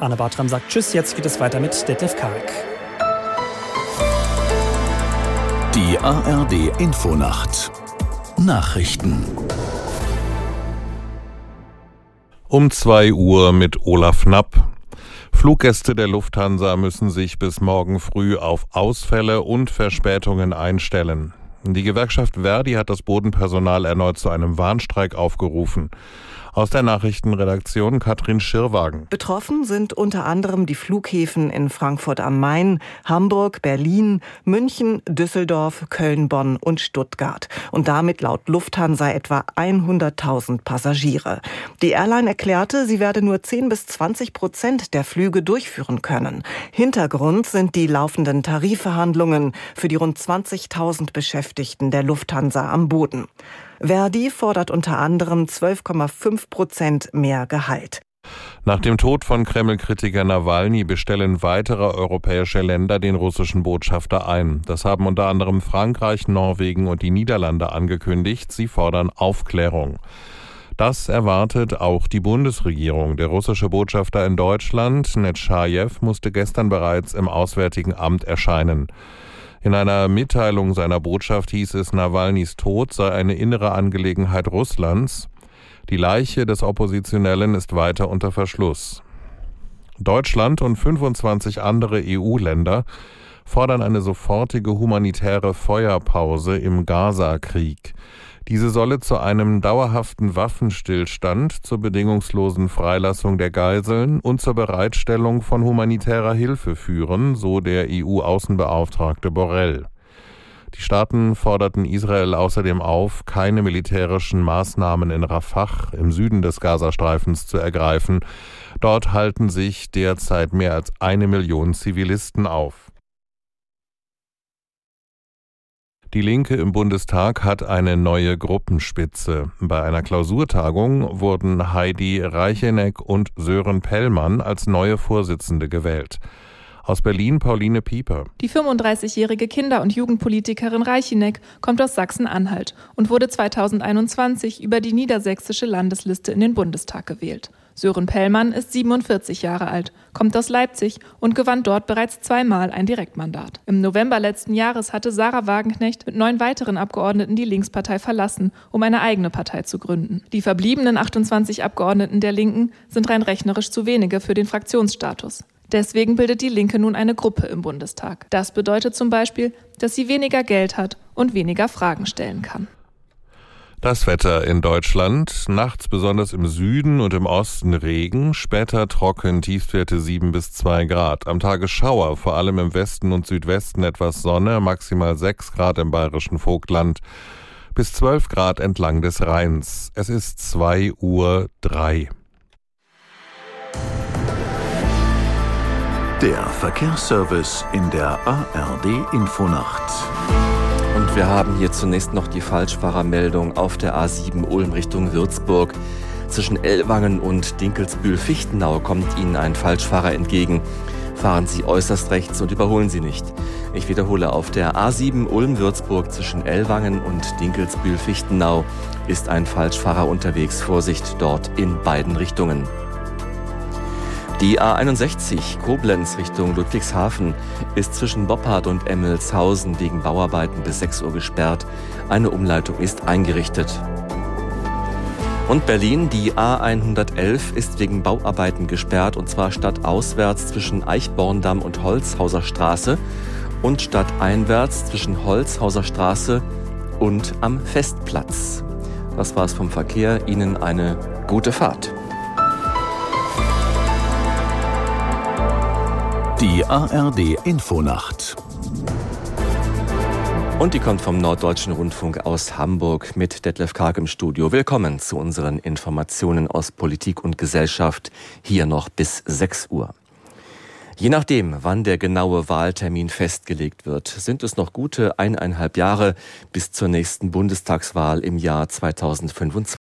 Anne Bartram sagt Tschüss. Jetzt geht es weiter mit Detlef Karek. Die ARD Infonacht Nachrichten Um 2 Uhr mit Olaf Knapp. Fluggäste der Lufthansa müssen sich bis morgen früh auf Ausfälle und Verspätungen einstellen. Die Gewerkschaft Verdi hat das Bodenpersonal erneut zu einem Warnstreik aufgerufen. Aus der Nachrichtenredaktion Katrin Schirwagen. Betroffen sind unter anderem die Flughäfen in Frankfurt am Main, Hamburg, Berlin, München, Düsseldorf, Köln, Bonn und Stuttgart. Und damit laut Lufthansa etwa 100.000 Passagiere. Die Airline erklärte, sie werde nur 10 bis 20 Prozent der Flüge durchführen können. Hintergrund sind die laufenden Tarifverhandlungen für die rund 20.000 Beschäftigten der Lufthansa am Boden. Verdi fordert unter anderem 12,5 Prozent mehr Gehalt. Nach dem Tod von Kreml-Kritiker Nawalny bestellen weitere europäische Länder den russischen Botschafter ein. Das haben unter anderem Frankreich, Norwegen und die Niederlande angekündigt. Sie fordern Aufklärung. Das erwartet auch die Bundesregierung. Der russische Botschafter in Deutschland, Netschajew, musste gestern bereits im Auswärtigen Amt erscheinen. In einer Mitteilung seiner Botschaft hieß es, Nawalnys Tod sei eine innere Angelegenheit Russlands. Die Leiche des Oppositionellen ist weiter unter Verschluss. Deutschland und 25 andere EU-Länder fordern eine sofortige humanitäre Feuerpause im Gaza-Krieg. Diese solle zu einem dauerhaften Waffenstillstand, zur bedingungslosen Freilassung der Geiseln und zur Bereitstellung von humanitärer Hilfe führen, so der EU-Außenbeauftragte Borrell. Die Staaten forderten Israel außerdem auf, keine militärischen Maßnahmen in Rafah im Süden des Gazastreifens zu ergreifen. Dort halten sich derzeit mehr als eine Million Zivilisten auf. Die Linke im Bundestag hat eine neue Gruppenspitze. Bei einer Klausurtagung wurden Heidi Reicheneck und Sören Pellmann als neue Vorsitzende gewählt. Aus Berlin Pauline Pieper. Die 35-jährige Kinder- und Jugendpolitikerin Reichineck kommt aus Sachsen-Anhalt und wurde 2021 über die niedersächsische Landesliste in den Bundestag gewählt. Sören Pellmann ist 47 Jahre alt, kommt aus Leipzig und gewann dort bereits zweimal ein Direktmandat. Im November letzten Jahres hatte Sarah Wagenknecht mit neun weiteren Abgeordneten die Linkspartei verlassen, um eine eigene Partei zu gründen. Die verbliebenen 28 Abgeordneten der Linken sind rein rechnerisch zu wenige für den Fraktionsstatus. Deswegen bildet die Linke nun eine Gruppe im Bundestag. Das bedeutet zum Beispiel, dass sie weniger Geld hat und weniger Fragen stellen kann. Das Wetter in Deutschland. Nachts besonders im Süden und im Osten Regen, später trocken, Tiefstwerte 7 bis 2 Grad. Am Tage Schauer, vor allem im Westen und Südwesten etwas Sonne, maximal 6 Grad im bayerischen Vogtland, bis 12 Grad entlang des Rheins. Es ist 2 Uhr 3. Der Verkehrsservice in der ARD Infonacht. Und wir haben hier zunächst noch die Falschfahrermeldung auf der A7 Ulm Richtung Würzburg. Zwischen Ellwangen und Dinkelsbühl-Fichtenau kommt Ihnen ein Falschfahrer entgegen. Fahren Sie äußerst rechts und überholen Sie nicht. Ich wiederhole, auf der A7 Ulm-Würzburg zwischen Ellwangen und Dinkelsbühl-Fichtenau ist ein Falschfahrer unterwegs. Vorsicht dort in beiden Richtungen. Die A61 Koblenz Richtung Ludwigshafen ist zwischen Boppard und Emmelshausen wegen Bauarbeiten bis 6 Uhr gesperrt. Eine Umleitung ist eingerichtet. Und Berlin, die A111 ist wegen Bauarbeiten gesperrt und zwar stadtauswärts zwischen Eichborndamm und Holzhauser Straße und stadteinwärts zwischen Holzhauser Straße und am Festplatz. Das war's vom Verkehr. Ihnen eine gute Fahrt. Die ARD Infonacht. Und die kommt vom Norddeutschen Rundfunk aus Hamburg mit Detlef Karg im Studio. Willkommen zu unseren Informationen aus Politik und Gesellschaft hier noch bis 6 Uhr. Je nachdem, wann der genaue Wahltermin festgelegt wird, sind es noch gute eineinhalb Jahre bis zur nächsten Bundestagswahl im Jahr 2025.